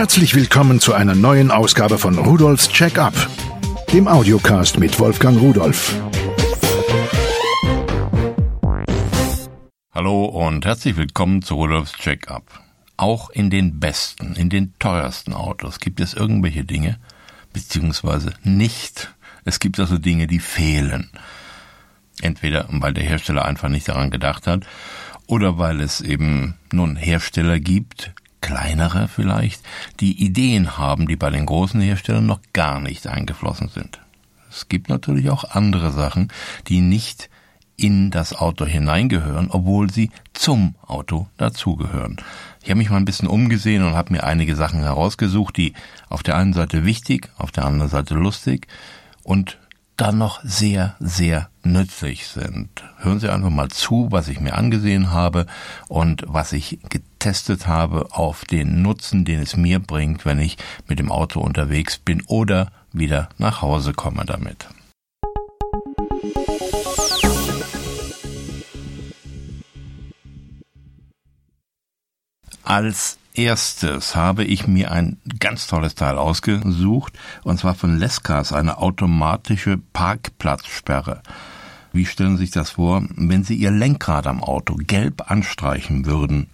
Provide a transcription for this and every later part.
Herzlich willkommen zu einer neuen Ausgabe von Rudolfs Check-up, dem Audiocast mit Wolfgang Rudolf. Hallo und herzlich willkommen zu Rudolfs Check-up. Auch in den besten, in den teuersten Autos gibt es irgendwelche Dinge, beziehungsweise nicht. Es gibt also Dinge, die fehlen. Entweder weil der Hersteller einfach nicht daran gedacht hat, oder weil es eben nun Hersteller gibt, kleinere vielleicht, die Ideen haben, die bei den großen Herstellern noch gar nicht eingeflossen sind. Es gibt natürlich auch andere Sachen, die nicht in das Auto hineingehören, obwohl sie zum Auto dazugehören. Ich habe mich mal ein bisschen umgesehen und habe mir einige Sachen herausgesucht, die auf der einen Seite wichtig, auf der anderen Seite lustig und dann noch sehr, sehr nützlich sind. Hören Sie einfach mal zu, was ich mir angesehen habe und was ich getestet habe auf den Nutzen, den es mir bringt, wenn ich mit dem Auto unterwegs bin oder wieder nach Hause komme damit. Als erstes habe ich mir ein ganz tolles Teil ausgesucht, und zwar von Lescas, eine automatische Parkplatzsperre. Wie stellen Sie sich das vor? Wenn Sie Ihr Lenkrad am Auto gelb anstreichen würden,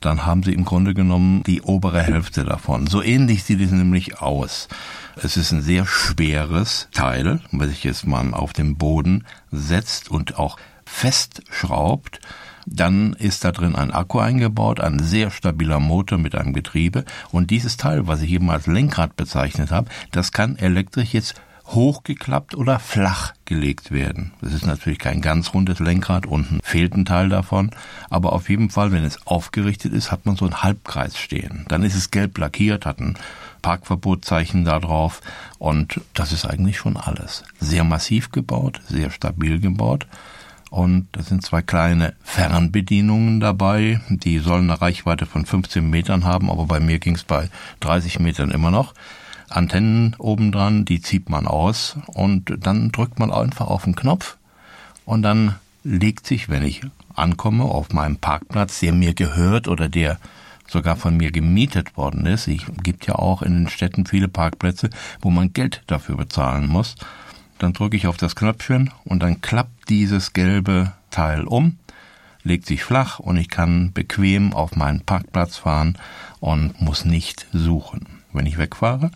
dann haben Sie im Grunde genommen die obere Hälfte davon. So ähnlich sieht es nämlich aus. Es ist ein sehr schweres Teil, welches man auf den Boden setzt und auch festschraubt. Dann ist da drin ein Akku eingebaut, ein sehr stabiler Motor mit einem Getriebe. Und dieses Teil, was ich eben als Lenkrad bezeichnet habe, das kann elektrisch jetzt hochgeklappt oder flach gelegt werden. Das ist natürlich kein ganz rundes Lenkrad, unten fehlt ein Teil davon, aber auf jeden Fall, wenn es aufgerichtet ist, hat man so einen Halbkreis stehen. Dann ist es gelb lackiert, hat ein Parkverbotzeichen da drauf und das ist eigentlich schon alles. Sehr massiv gebaut, sehr stabil gebaut und da sind zwei kleine Fernbedienungen dabei. Die sollen eine Reichweite von 15 Metern haben, aber bei mir ging es bei 30 Metern immer noch. Antennen obendran, die zieht man aus und dann drückt man einfach auf den Knopf und dann legt sich, wenn ich ankomme auf meinem Parkplatz, der mir gehört oder der sogar von mir gemietet worden ist. Ich gibt ja auch in den Städten viele Parkplätze, wo man Geld dafür bezahlen muss. Dann drücke ich auf das Knöpfchen und dann klappt dieses gelbe Teil um, legt sich flach und ich kann bequem auf meinen Parkplatz fahren und muss nicht suchen. Wenn ich wegfahre,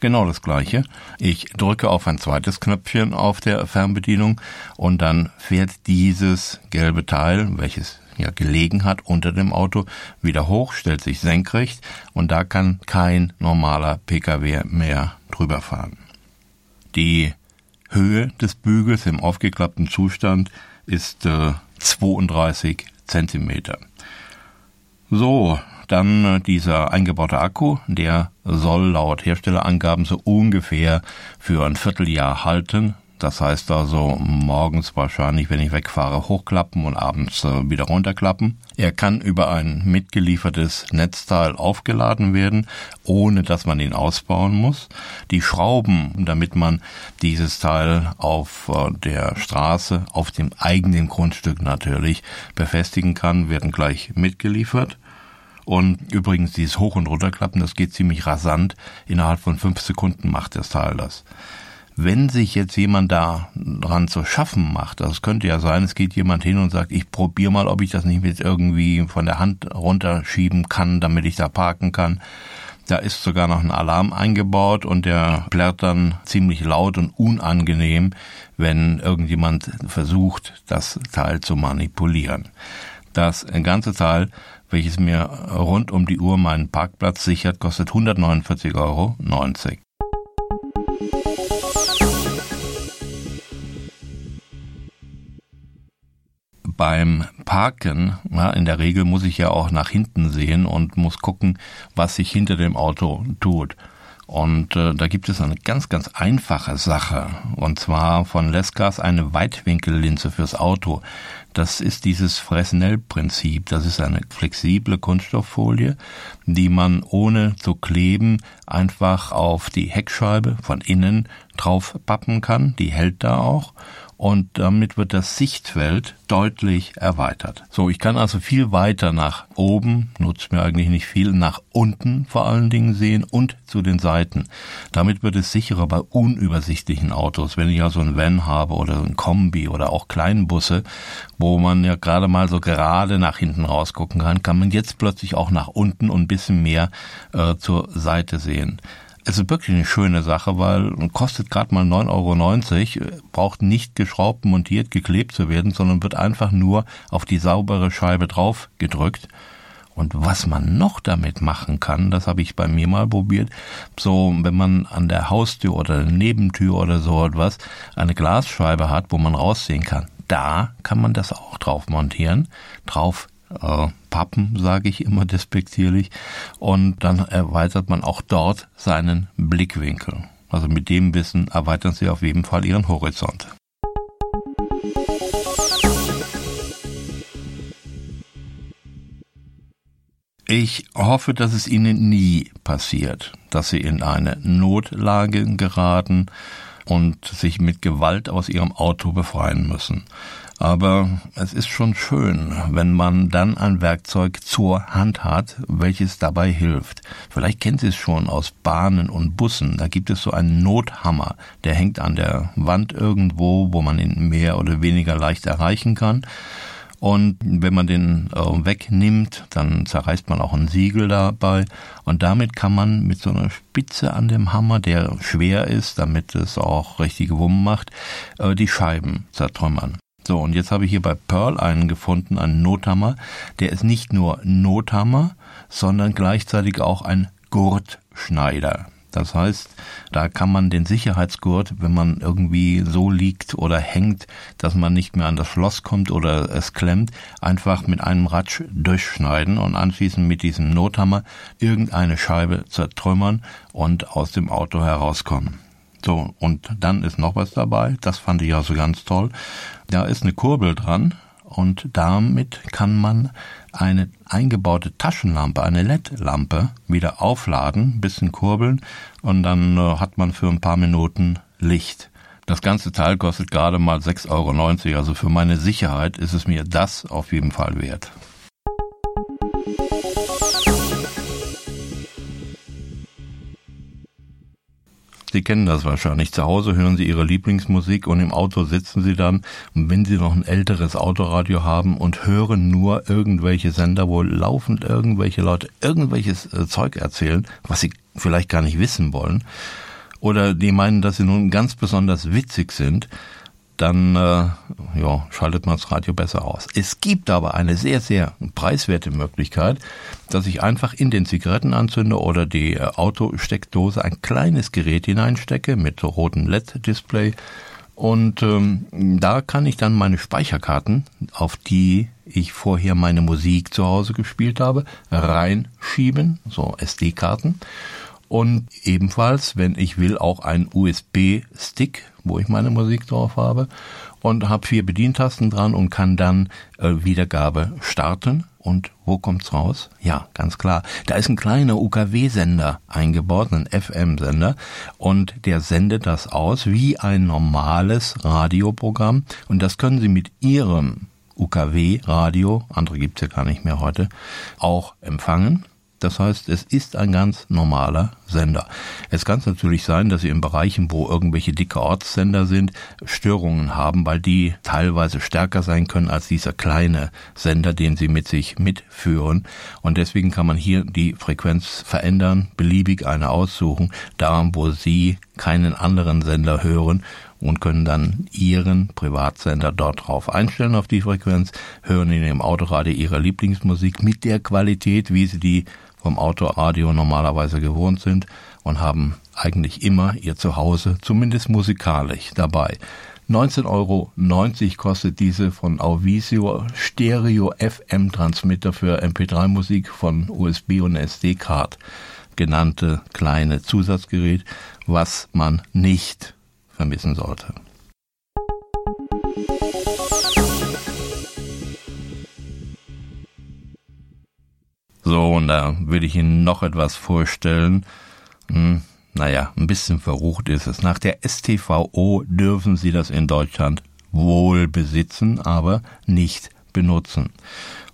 genau das gleiche. Ich drücke auf ein zweites Knöpfchen auf der Fernbedienung und dann fährt dieses gelbe Teil, welches ja gelegen hat unter dem Auto, wieder hoch, stellt sich senkrecht und da kann kein normaler Pkw mehr drüber fahren. Die Höhe des Bügels im aufgeklappten Zustand ist äh, 32 Zentimeter. So, dann äh, dieser eingebaute Akku, der soll laut Herstellerangaben so ungefähr für ein Vierteljahr halten. Das heißt also morgens wahrscheinlich, wenn ich wegfahre, hochklappen und abends äh, wieder runterklappen. Er kann über ein mitgeliefertes Netzteil aufgeladen werden, ohne dass man ihn ausbauen muss. Die Schrauben, damit man dieses Teil auf äh, der Straße, auf dem eigenen Grundstück natürlich befestigen kann, werden gleich mitgeliefert. Und übrigens dieses Hoch- und Runterklappen, das geht ziemlich rasant. Innerhalb von fünf Sekunden macht das Teil das wenn sich jetzt jemand da dran zu schaffen macht, das könnte ja sein, es geht jemand hin und sagt, ich probiere mal, ob ich das nicht mit irgendwie von der Hand runterschieben kann, damit ich da parken kann. Da ist sogar noch ein Alarm eingebaut und der plärrt dann ziemlich laut und unangenehm, wenn irgendjemand versucht, das Teil zu manipulieren. Das ganze Teil, welches mir rund um die Uhr meinen Parkplatz sichert, kostet 149,90 Euro. beim Parken, ja, in der Regel muss ich ja auch nach hinten sehen und muss gucken, was sich hinter dem Auto tut. Und äh, da gibt es eine ganz, ganz einfache Sache. Und zwar von Lescas eine Weitwinkellinse fürs Auto. Das ist dieses Fresnel-Prinzip. Das ist eine flexible Kunststofffolie, die man ohne zu kleben einfach auf die Heckscheibe von innen drauf pappen kann. Die hält da auch. Und damit wird das Sichtfeld deutlich erweitert. So, ich kann also viel weiter nach oben, nutzt mir eigentlich nicht viel, nach unten vor allen Dingen sehen und zu den Seiten. Damit wird es sicherer bei unübersichtlichen Autos. Wenn ich also ein Van habe oder ein Kombi oder auch Kleinbusse, wo man ja gerade mal so gerade nach hinten rausgucken kann, kann man jetzt plötzlich auch nach unten und ein bisschen mehr äh, zur Seite sehen. Es ist wirklich eine schöne Sache, weil kostet gerade mal 9,90 Euro, braucht nicht geschraubt, montiert, geklebt zu werden, sondern wird einfach nur auf die saubere Scheibe drauf gedrückt. Und was man noch damit machen kann, das habe ich bei mir mal probiert, so wenn man an der Haustür oder der Nebentür oder so etwas eine Glasscheibe hat, wo man raussehen kann, da kann man das auch drauf montieren, drauf äh, Pappen, sage ich immer despektierlich. Und dann erweitert man auch dort seinen Blickwinkel. Also mit dem Wissen erweitern Sie auf jeden Fall Ihren Horizont. Ich hoffe, dass es Ihnen nie passiert, dass Sie in eine Notlage geraten und sich mit Gewalt aus Ihrem Auto befreien müssen. Aber es ist schon schön, wenn man dann ein Werkzeug zur Hand hat, welches dabei hilft. Vielleicht kennt Sie es schon aus Bahnen und Bussen. Da gibt es so einen Nothammer, der hängt an der Wand irgendwo, wo man ihn mehr oder weniger leicht erreichen kann. Und wenn man den äh, wegnimmt, dann zerreißt man auch ein Siegel dabei. Und damit kann man mit so einer Spitze an dem Hammer, der schwer ist, damit es auch richtige Wumm macht, äh, die Scheiben zertrümmern. So, und jetzt habe ich hier bei Pearl einen gefunden, einen Nothammer. Der ist nicht nur Nothammer, sondern gleichzeitig auch ein Gurtschneider. Das heißt, da kann man den Sicherheitsgurt, wenn man irgendwie so liegt oder hängt, dass man nicht mehr an das Schloss kommt oder es klemmt, einfach mit einem Ratsch durchschneiden und anschließend mit diesem Nothammer irgendeine Scheibe zertrümmern und aus dem Auto herauskommen. So, und dann ist noch was dabei, das fand ich also ganz toll. Da ist eine Kurbel dran und damit kann man eine eingebaute Taschenlampe, eine LED-Lampe wieder aufladen, bisschen kurbeln und dann äh, hat man für ein paar Minuten Licht. Das ganze Teil kostet gerade mal 6,90 Euro, also für meine Sicherheit ist es mir das auf jeden Fall wert. Sie kennen das wahrscheinlich. Zu Hause hören Sie Ihre Lieblingsmusik und im Auto sitzen Sie dann und wenn Sie noch ein älteres Autoradio haben und hören nur irgendwelche Sender, wo laufend irgendwelche Leute irgendwelches äh, Zeug erzählen, was Sie vielleicht gar nicht wissen wollen, oder die meinen, dass sie nun ganz besonders witzig sind, dann äh, ja, schaltet man das Radio besser aus. Es gibt aber eine sehr, sehr preiswerte Möglichkeit, dass ich einfach in den Zigarettenanzünder oder die äh, Autosteckdose ein kleines Gerät hineinstecke mit rotem LED-Display und ähm, da kann ich dann meine Speicherkarten, auf die ich vorher meine Musik zu Hause gespielt habe, reinschieben, so SD-Karten. Und ebenfalls, wenn ich will, auch ein USB-Stick wo ich meine Musik drauf habe und habe vier Bedientasten dran und kann dann äh, Wiedergabe starten. Und wo kommt's raus? Ja, ganz klar. Da ist ein kleiner UKW-Sender eingebaut, ein FM-Sender, und der sendet das aus wie ein normales Radioprogramm. Und das können Sie mit Ihrem UKW-Radio, andere gibt's ja gar nicht mehr heute, auch empfangen. Das heißt, es ist ein ganz normaler Sender. Es kann natürlich sein, dass Sie in Bereichen, wo irgendwelche dicke Ortssender sind, Störungen haben, weil die teilweise stärker sein können als dieser kleine Sender, den Sie mit sich mitführen. Und deswegen kann man hier die Frequenz verändern, beliebig eine aussuchen, da wo Sie keinen anderen Sender hören und können dann Ihren Privatsender dort drauf einstellen auf die Frequenz, hören in Ihrem Autoradio Ihre Lieblingsmusik mit der Qualität, wie Sie die vom Autoradio normalerweise gewohnt sind und haben eigentlich immer ihr Zuhause, zumindest musikalisch, dabei. 19,90 Euro kostet diese von Auvisio Stereo FM Transmitter für MP3 Musik von USB und SD-Card genannte kleine Zusatzgerät, was man nicht vermissen sollte. So, und da will ich Ihnen noch etwas vorstellen. Hm, naja, ein bisschen verrucht ist es. Nach der STVO dürfen Sie das in Deutschland wohl besitzen, aber nicht benutzen.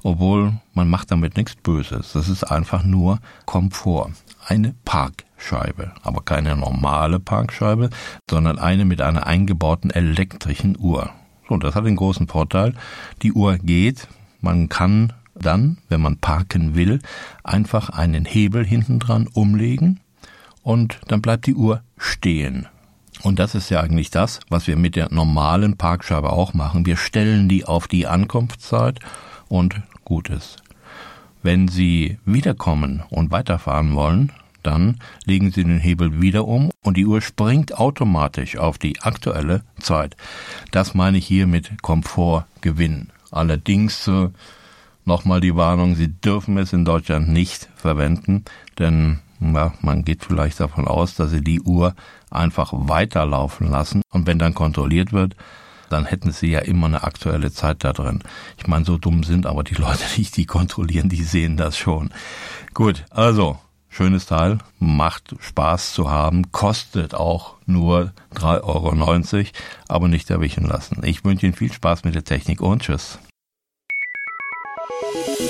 Obwohl man macht damit nichts Böses. Das ist einfach nur Komfort. Eine Parkscheibe, aber keine normale Parkscheibe, sondern eine mit einer eingebauten elektrischen Uhr. Und das hat den großen Vorteil, die Uhr geht, man kann dann, wenn man parken will, einfach einen Hebel hinten dran umlegen und dann bleibt die Uhr stehen. Und das ist ja eigentlich das, was wir mit der normalen Parkscheibe auch machen. Wir stellen die auf die Ankunftszeit und gut ist. Wenn Sie wiederkommen und weiterfahren wollen, dann legen Sie den Hebel wieder um und die Uhr springt automatisch auf die aktuelle Zeit. Das meine ich hier mit Komfortgewinn. Allerdings äh, nochmal die Warnung, Sie dürfen es in Deutschland nicht verwenden, denn ja, man geht vielleicht davon aus, dass Sie die Uhr einfach weiterlaufen lassen und wenn dann kontrolliert wird, dann hätten sie ja immer eine aktuelle Zeit da drin. Ich meine, so dumm sind aber die Leute nicht, die kontrollieren, die sehen das schon. Gut, also schönes Teil, macht Spaß zu haben, kostet auch nur 3,90 Euro, aber nicht erwischen lassen. Ich wünsche Ihnen viel Spaß mit der Technik und tschüss.